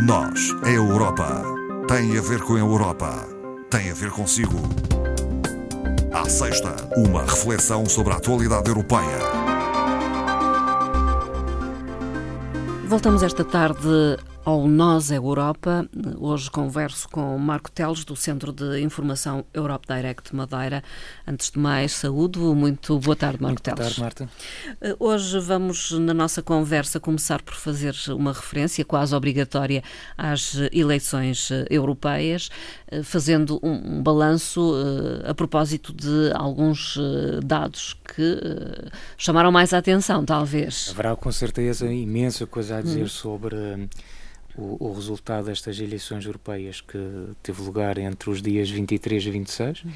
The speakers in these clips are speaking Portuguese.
Nós, a Europa, tem a ver com a Europa, tem a ver consigo. À sexta, uma reflexão sobre a atualidade europeia. Voltamos esta tarde ao Nós é Europa. Hoje converso com Marco Teles, do Centro de Informação Europe Direct Madeira. Antes de mais, saúde. Muito boa tarde, Marco Muito Teles. Boa tarde, Marta. Eh, hoje vamos, na nossa conversa, começar por fazer uma referência quase obrigatória às eleições eh, europeias, eh, fazendo um, um balanço a propósito de alguns dados que chamaram mais a atenção, talvez. Haverá com certeza imensa coisa a dizer hum. sobre o, o, resultado destas eleições europeias que teve lugar entre os dias 23 e 26. Hum.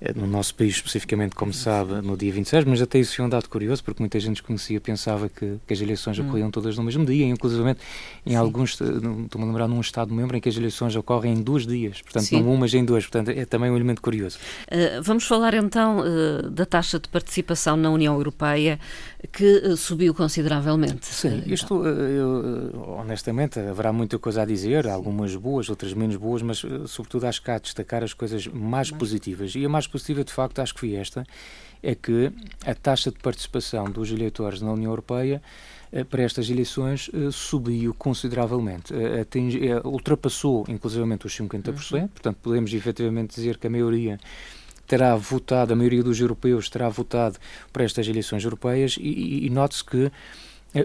Eh, no nosso país especificamente, como sabe, no dia 26, mas até isso foi um dado curioso, porque muita gente conhecia, pensava que, que as eleições hum. ocorriam todas no mesmo dia, inclusive em Sim. alguns, estou-me a lembrar num Estado-membro em que as eleições ocorrem em dois dias, portanto Sim. não um, mas em dois, portanto é também um elemento curioso. Uh, vamos falar então uh, da taxa de participação na União Europeia, que uh, subiu consideravelmente. Sim, isto, honestamente, haverá muita coisa a dizer, algumas boas, outras menos boas, mas sobretudo acho que há a destacar as coisas mais positivas, e a mais positiva, de facto, acho que foi esta, é que a taxa de participação dos eleitores na União Europeia eh, para estas eleições eh, subiu consideravelmente, eh, ultrapassou inclusivamente os 50%, uhum. portanto podemos efetivamente dizer que a maioria terá votado, a maioria dos europeus terá votado para estas eleições europeias e, e, e note-se que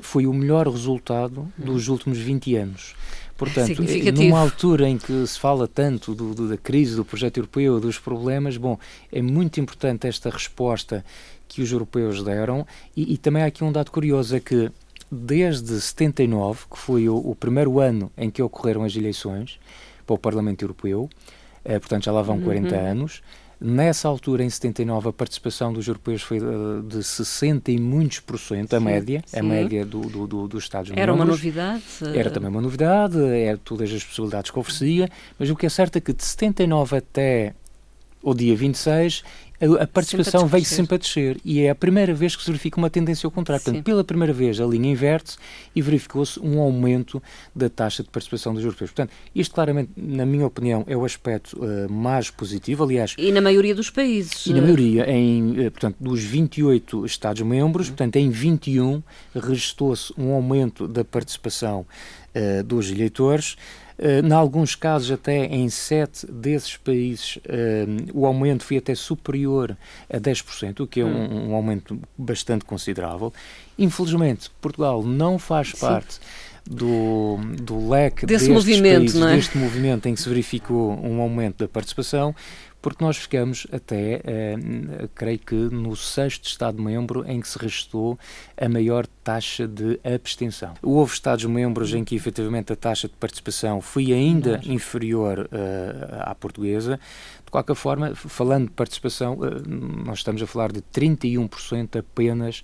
foi o melhor resultado dos últimos 20 anos. Portanto, numa altura em que se fala tanto do, do, da crise do projeto europeu, dos problemas, bom, é muito importante esta resposta que os europeus deram e, e também há aqui um dado curioso, é que desde 79, que foi o, o, primeiro ano em que ocorreram as eleições para o Parlamento Europeu, eh, portanto já lá vão 40 uhum. anos, Nessa altura, em 79, a participação dos europeus foi de 60 e muitos por cento, a média, sim. a média do, do, do, dos Estados-membros. Era uma novidade? Era também uma novidade, era todas as possibilidades que oferecia, mas o que é certo é que de 79 até o dia 26 a, a participação veio sempre a descer e é a primeira vez que se verifica uma tendência ao contrário. Portanto, pela primeira vez a linha inverte-se e verificou-se um aumento da taxa de participação dos europeus. Portanto, isto claramente, na minha opinião, é o aspecto uh, mais positivo. Aliás, e na maioria dos países. E na maioria, em, uh, portanto, dos 28 Estados-membros, uhum. portanto, em 21 registrou-se um aumento da participação uh, dos eleitores. Uh, em alguns casos, até em sete desses países, uh, o aumento foi até superior a 10%, o que é um, hum. um aumento bastante considerável. Infelizmente, Portugal não faz Sim. parte do, do leque desse movimento, países, é? deste movimento em que se verificou um aumento da participação porque nós ficamos até, eh, creio que, no sexto Estado-membro em que se registrou a maior taxa de abstenção. Houve Estados-membros em que, efetivamente, a taxa de participação foi ainda inferior uh, à portuguesa. De qualquer forma, falando de participação, uh, nós estamos a falar de 31% apenas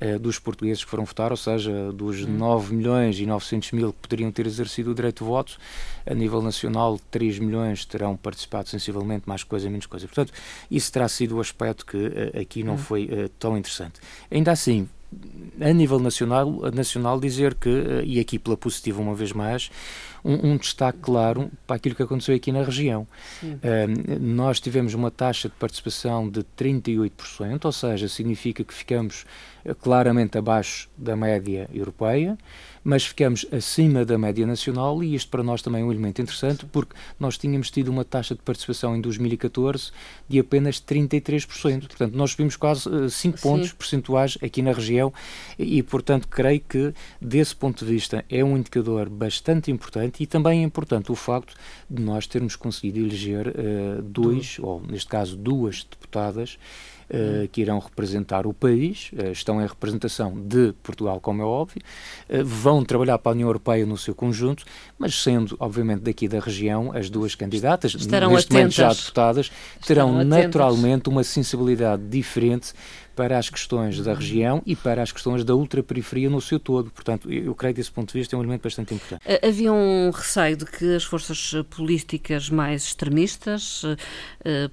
eh, dos portugueses que foram votar, ou seja, dos hum. 9 milhões e 900 mil que poderiam ter exercido o direito de voto, a nível nacional 3 milhões terão participado sensivelmente, mais coisa, menos coisa. Portanto, isso terá sido o aspecto que uh, aqui não hum. foi tão interessante. Ainda assim, a nível nacional, nacional dizer que, e aqui pela positiva uma vez mais, um, um destaque claro para aquilo que aconteceu aqui na região. Uh, nós tivemos uma taxa de participação de 38%, ou seja, significa que ficamos eh, claramente abaixo da média europeia mas ficamos acima da média nacional e isto para nós também é um elemento interessante porque nós tínhamos tido uma taxa de participação em 2014 de apenas 33%. Portanto, nós subimos quase 5 uh, pontos Sim. percentuais aqui na região e, portanto, creio que desse ponto de vista é um indicador bastante importante e também é importante o facto de nós termos conseguido eleger uh, dois, ou neste caso duas deputadas uh, que irão representar o país, uh, estão em representação de Portugal, como é óbvio, uh, vão trabalhar para a União Europeia no seu conjunto, mas sendo, obviamente, daqui da região, as duas candidatas, Estarão neste atentas. momento já deputadas, terão naturalmente uma sensibilidade diferente para as questões da região e para as questões da ultraperiferia no seu todo. Portanto, eu creio que desse ponto de vista é um elemento bastante importante. Havia um receio de que as forças políticas mais extremistas uh,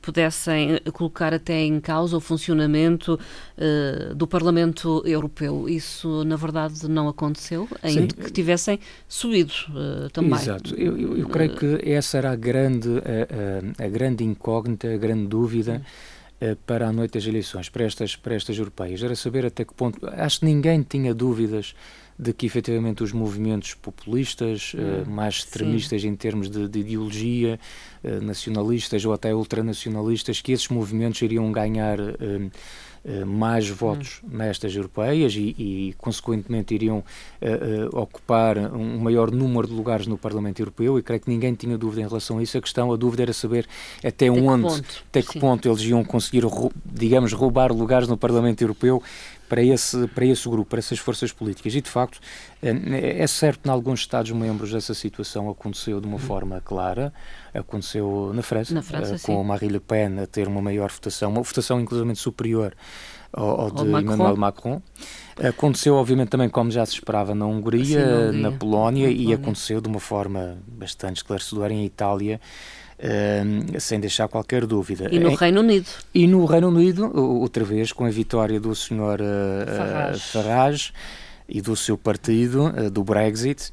pudessem colocar até em causa o funcionamento uh, do Parlamento Europeu. Isso, na verdade, não aconteceu, ainda Sim. que tivessem subido uh, também. Exato. Eu, eu, eu, creio que essa era a grande, a, a, a grande incógnita, a grande dúvida. Sim eh, para a noite das eleições, para estas, para estas europeias. Era saber até que ponto. Acho que ninguém tinha dúvidas de que efetivamente os movimentos populistas, uh, mais extremistas sim. em termos de, de ideologia, uh, nacionalistas ou até ultranacionalistas, que esses movimentos iriam ganhar. Uh, eh, mais votos hum. nestas europeias e, e consequentemente, iriam uh, uh, ocupar um maior número de lugares no Parlamento Europeu e creio que ninguém tinha dúvida em relação a isso. A questão, a dúvida era saber até, até onde, que até que ponto eles iam conseguir, digamos, roubar lugares no Parlamento Europeu para esse, para esse grupo, para essas forças políticas. E, de facto, é certo que em alguns Estados-membros essa situação aconteceu de uma uhum. forma clara. Aconteceu na França, na França com Marie Le Pen a ter uma maior votação, uma votação inclusivamente superior ao, ao de Macron. Emmanuel Macron. Aconteceu, obviamente, também como já se esperava na Hungria, Sim, na, Hungria. na Polónia, na Polónia, e aconteceu de uma forma bastante esclarecedora em Itália, Uh, sem deixar qualquer dúvida. E no em, Reino Unido? E no Reino Unido, outra vez, com a vitória do Sr. Uh, Farage. Farage. e do seu partido, uh, do Brexit.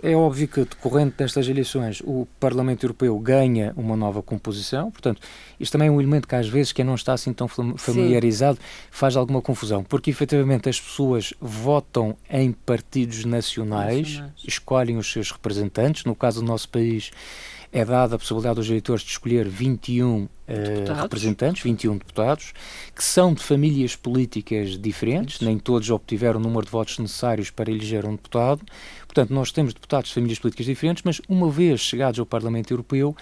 É óbvio que, decorrente destas eleições, o Parlamento Europeu ganha uma nova composição, portanto, isto também é um elemento que às vezes quem não está assim tão familiarizado Sim. faz alguma confusão, porque efetivamente as pessoas votam em partidos nacionais, nacionais, escolhem os seus representantes, no caso do nosso país é dada a possibilidade aos eleitores de escolher 21 uh, eh, representantes, 21 deputados, que são de famílias políticas diferentes, nem todos obtiveram o número de votos necessários para eleger um deputado. Portanto, nós temos deputados de famílias políticas diferentes, mas uma vez chegados ao Parlamento Europeu,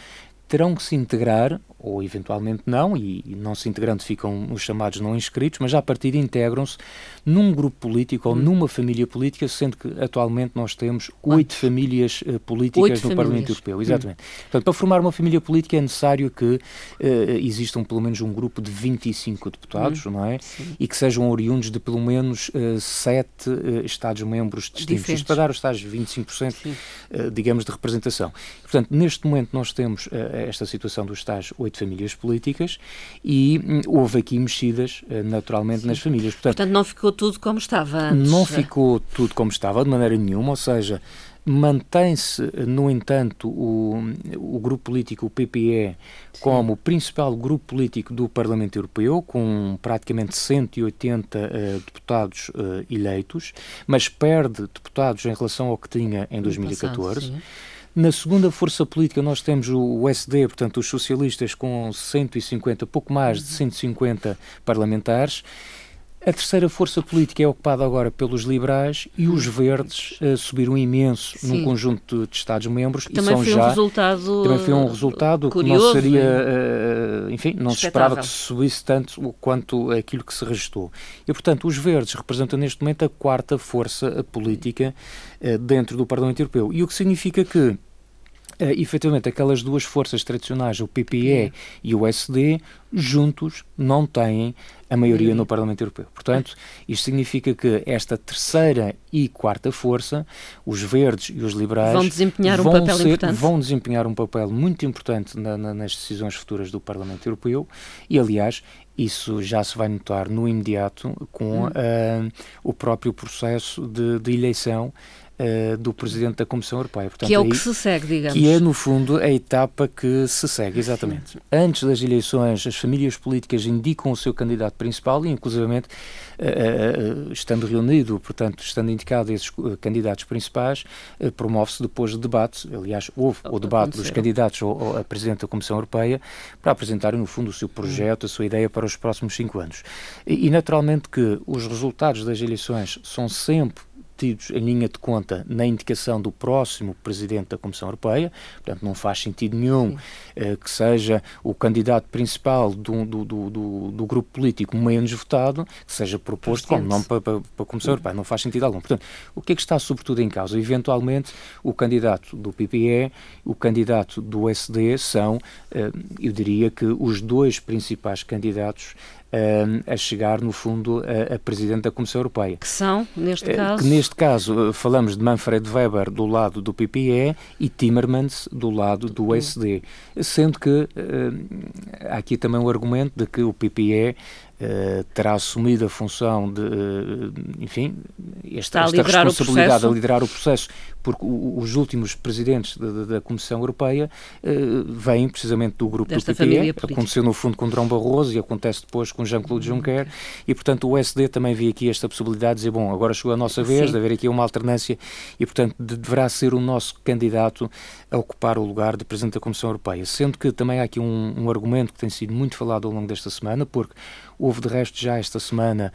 terão que se integrar, ou eventualmente não, e, não se integrando ficam os chamados não inscritos, mas já a partir integram-se num grupo político ou hum. numa família política, sendo que atualmente nós temos oito famílias uh, políticas oito no famílias. Parlamento Europeu. Hum. Exatamente. Hum. Portanto, para formar uma família política é necessário que uh, existam pelo menos um grupo de 25 deputados, hum. não é? Sim. E que sejam oriundos de pelo menos uh, sete Estados-membros distintos. Isto para dar os tais 25%, digamos, de representação. Portanto, neste momento nós temos esta situação dos tais oito famílias políticas e hum, houve aqui mexidas, eh, naturalmente, Sim. nas famílias. Portanto, Portanto, não ficou tudo como estava antes. Não ficou tudo como estava, de maneira nenhuma, ou seja, mantém-se, no entanto, o, o grupo político, o PPE, Sim. como o principal grupo político do Parlamento Europeu, com praticamente 180 uh, eh, deputados uh, eleitos, mas perde deputados em relação ao que tinha em 2014. Passado, na segunda força política nós temos o SD, portanto os socialistas com 150, pouco mais de 150 parlamentares. A terceira força política é ocupada agora pelos liberais e os verdes uh, subiram imenso Sim. num conjunto de Estados-membros. Também foi já, um resultado Também foi um resultado curioso, que não seria, uh, enfim, não se esperava que se subisse tanto quanto aquilo que se registrou. E, portanto, os verdes representam neste momento a quarta força política uh, dentro do Parlamento Europeu. E o que significa que Uh, efetivamente, aquelas duas forças tradicionais, o PPE e o SD, juntos não têm a maioria no Parlamento Europeu. Portanto, isto significa que esta terceira e quarta força, os verdes e os liberais, vão desempenhar um papel ser, importante. Vão desempenhar um papel muito importante na, na, nas decisões futuras do Parlamento Europeu e, aliás, isso já se vai notar no imediato com hum. uh, o próprio processo de, de eleição uh, do Presidente da Comissão Europeia. Portanto, que é o que se segue, digamos. Que é, no fundo, a etapa que se segue, exatamente. Sim. Antes das eleições, as famílias políticas indicam o seu candidato principal e, inclusivamente, uh, uh, estando reunido, portanto, estando indicado esses candidatos principais, promove-se depois o debate. Aliás, houve o debate dos candidatos ao, a Presidente da Comissão Europeia para apresentarem, no fundo, o seu projeto, a sua ideia para os próximos cinco anos. E naturalmente que os resultados das eleições são sempre tidos em linha de conta na indicação do próximo Presidente da Comissão Europeia, portanto não faz sentido nenhum eh, que seja o candidato principal do, do, do, do, grupo político menos votado, que seja proposto como nome para, para, para a Comissão Europeia, não faz sentido algum. Portanto, o que é que está sobretudo em causa? Eventualmente, o candidato do PPE, o candidato do SD são, eh, eu diria que os dois principais candidatos a chegar, no fundo, a, a, Presidente da Comissão Europeia. Que são, neste caso? Que neste caso falamos de Manfred Weber do lado do PPE e Timmermans do lado do SD. Sendo que há aqui também o argumento de que o PPE Uh, terá assumido a função de, uh, enfim, esta, esta responsabilidade a liderar o processo, porque o, os últimos presidentes da, da Comissão Europeia uh, vêm precisamente do grupo Desta do PPE, aconteceu no fundo com Drão Barroso e acontece depois com Jean-Claude uhum. Juncker, e portanto o SD também vê aqui esta possibilidade de dizer, bom, agora chegou a nossa vez Sim. de haver aqui uma alternância e portanto de, deverá ser o nosso candidato a ocupar o lugar de Presidente da Comissão Europeia, sendo que também há aqui um, um argumento que tem sido muito falado ao longo desta semana, porque Houve, de resto, já esta semana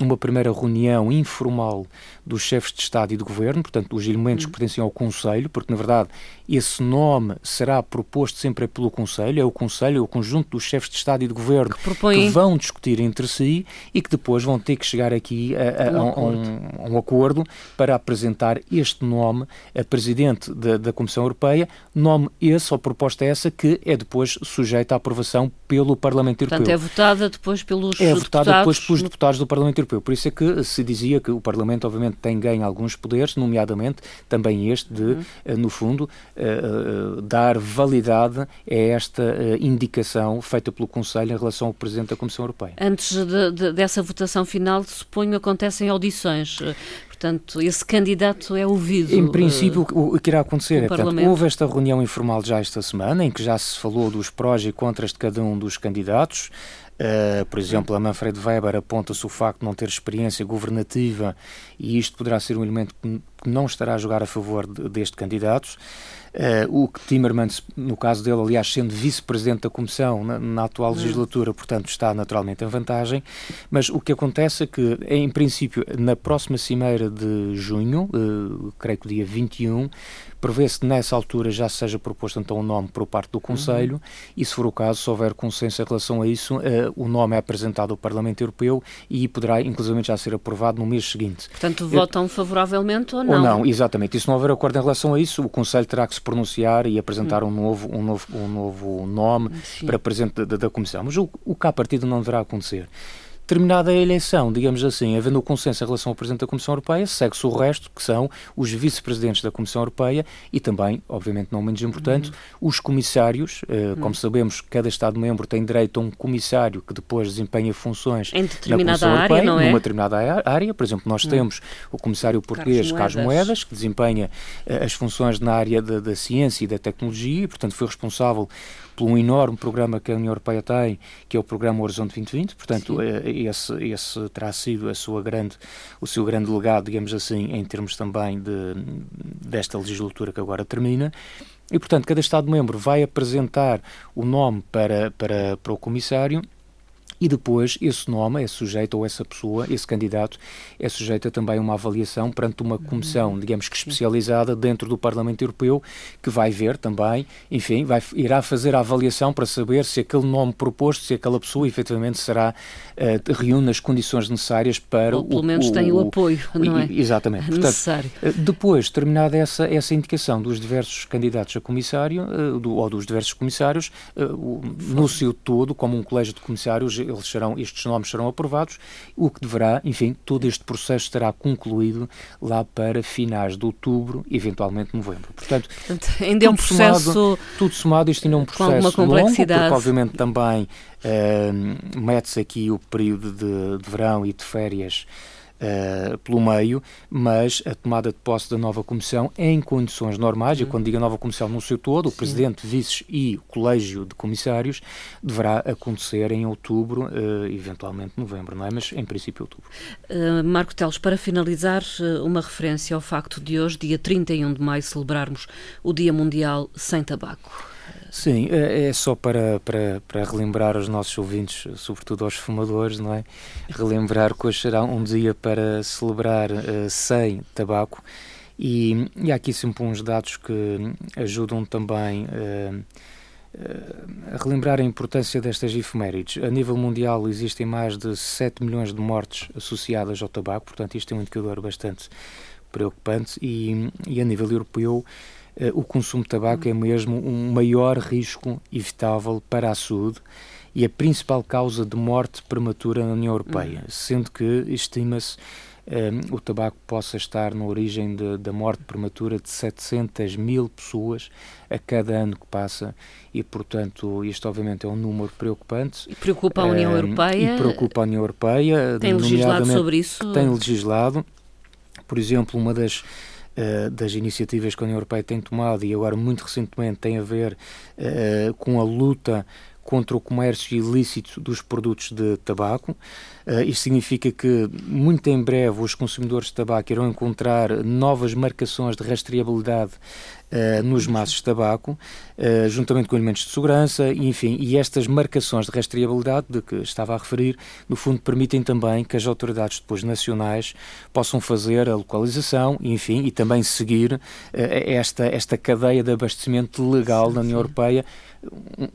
uma primeira reunião informal dos chefes de Estado e de Governo, portanto, dos elementos que uhum. pertencem ao Conselho, porque, na verdade, esse nome será proposto sempre pelo Conselho, é o Conselho, é o conjunto dos chefes de Estado e de Governo que, que vão discutir entre si e que depois vão ter que chegar aqui a, a, um, a, um, a um, acordo para apresentar este nome a Presidente da, da Comissão Europeia, nome esse, ou proposta essa, que é depois sujeita à aprovação pelo Parlamento Europeu. Portanto, é votada depois pelos é deputados... É votada depois pelos deputados do Parlamento Europeu. Por isso é que se dizia que o Parlamento, obviamente, tem ganho alguns poderes, nomeadamente também este de, uhum. Eh, no fundo, uh, uh, dar validade a esta uh, indicação feita pelo Conselho em relação ao Presidente da Comissão Europeia. Antes de, de, dessa votação final, suponho acontecem audições. Portanto, esse candidato é ouvido. Em princípio, o, que irá acontecer é, portanto, houve esta reunião informal já esta semana, em que já se falou dos prós e contras de cada um dos candidatos. Uh, por exemplo, a Manfred Weber aponta-se o facto de não ter experiência governativa e isto poderá ser um elemento que não estará a jogar a favor de, deste candidato. Uh, o que Timmermans, no caso dele, aliás, sendo vice-presidente da Comissão na, na atual hum. legislatura, portanto, está naturalmente em vantagem. Mas o que acontece é que, em princípio, na próxima cimeira de junho, uh, creio que dia 21, prevê-se que nessa altura já seja proposto então um nome por parte do Conselho uhum. e, se for o caso, se houver consenso em relação a isso, uh, o nome é apresentado ao Parlamento Europeu e poderá, inclusive, já ser aprovado no mês seguinte. Portanto, votam favoravelmente ou não? Ou não, exatamente. E se não houver acordo em relação a isso, o Conselho terá que se pronunciar e apresentar hum. um, novo, um, novo, um novo nome Sim. para presidente da, da Comissão. Mas o, o que à partida não deverá acontecer terminada a eleição, digamos assim, havendo o consenso em relação ao Presidente da Comissão Europeia, segue-se o resto, que são os vice-presidentes da Comissão Europeia e também, obviamente não menos importante, uhum. os comissários. Uh, como sabemos, cada Estado-membro tem direito a um comissário que depois desempenha funções em determinada área, Europeia, não é? numa determinada área. Por exemplo, nós temos o comissário português Carlos Moedas, Moedas que desempenha uh, as funções na área da, da ciência e da tecnologia e, portanto, foi responsável por um enorme programa que a União Europeia tem, que é o programa Horizonte 2020. Portanto, eh, esse, esse terá sido a sua grande, o seu grande legado, digamos assim, em termos também de, desta legislatura que agora termina. E, portanto, cada Estado-membro vai apresentar o nome para, para, para o Comissário e depois esse nome é sujeito, ou essa pessoa, esse candidato, é sujeito a também uma avaliação perante uma comissão, uhum. digamos que especializada dentro do Parlamento Europeu, que vai ver também, enfim, vai, irá fazer a avaliação para saber se aquele nome proposto, se aquela pessoa efetivamente será, uh, reúne as condições necessárias para ou pelo o, menos o, tem o, apoio, não é? Exatamente. Portanto, necessário. Uh, depois, terminada essa, essa indicação dos diversos candidatos a comissário, uh, do, ou dos diversos comissários, no seu todo, como um colégio de comissários, eles serão, estes nomes serão aprovados, o que deverá, enfim, todo este processo estará concluído lá para finais de outubro, eventualmente novembro. Portanto, Portanto ainda é um processo somado, tudo somado, isto ainda é um processo longo, porque obviamente também uh, mete-se aqui o período de, de verão e de férias uh, pelo meio, mas a tomada de posse da nova Comissão em condições normais, uhum. e quando digo nova Comissão no seu todo, o Sim. Presidente, Vices e o Colégio de Comissários, deverá acontecer em outubro, uh, eventualmente novembro, não é? Mas em princípio outubro. Uh, Marco Teles, para finalizar, uma referência ao facto de hoje, dia 31 de maio, celebrarmos o Dia Mundial Sem Tabaco. Sim, é, é só para, para, para relembrar aos nossos ouvintes, sobretudo aos fumadores, não é? Relembrar que hoje será um dia para celebrar uh, sem tabaco e, e, há aqui sempre uns dados que ajudam também uh, a relembrar a importância destas efemérides. A nível mundial existem mais de 7 milhões de mortes associadas ao tabaco, portanto isto é um indicador bastante preocupante e, e a nível europeu o consumo de tabaco é mesmo um maior risco evitável para a saúde e a principal causa de morte prematura na União Europeia, uhum. sendo que estima-se um, o tabaco possa estar na origem da morte prematura de 700 mil pessoas a cada ano que passa e, portanto, isto obviamente é um número preocupante. E preocupa a União um, Europeia. E preocupa a União Europeia. Tem legislado sobre isso? Tem legislado. Por exemplo, uma das uh, das iniciativas que a União Europeia tem tomado e agora muito recentemente tem a ver uh, com a luta contra o comércio ilícito dos produtos de tabaco. Uh, isto significa que, muito em breve, os consumidores de tabaco irão encontrar novas marcações de rastreabilidade uh, nos maços de tabaco, uh, juntamente com elementos de segurança, enfim, e estas marcações de rastreabilidade de que estava a referir, no fundo, permitem também que as autoridades depois nacionais possam fazer a localização, enfim, e também seguir esta, esta cadeia de abastecimento legal sim, na União sim. Europeia,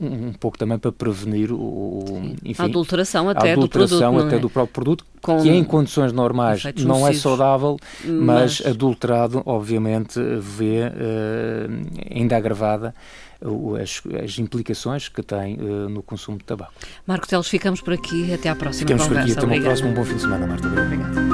um, um, pouco também para prevenir o, enfim, a adulteração até a adulteração do produto, até do próprio produto, Com que em condições normais não é saudável, mas, mas, adulterado, obviamente, vê uh, ainda agravada as, as, implicações que tem uh, no consumo de tabaco. Marco Teles, ficamos por aqui. Até à próxima ficamos conversa. Ficamos por aqui. Até uma próxima. Um bom fim de semana, Marta. Obrigado.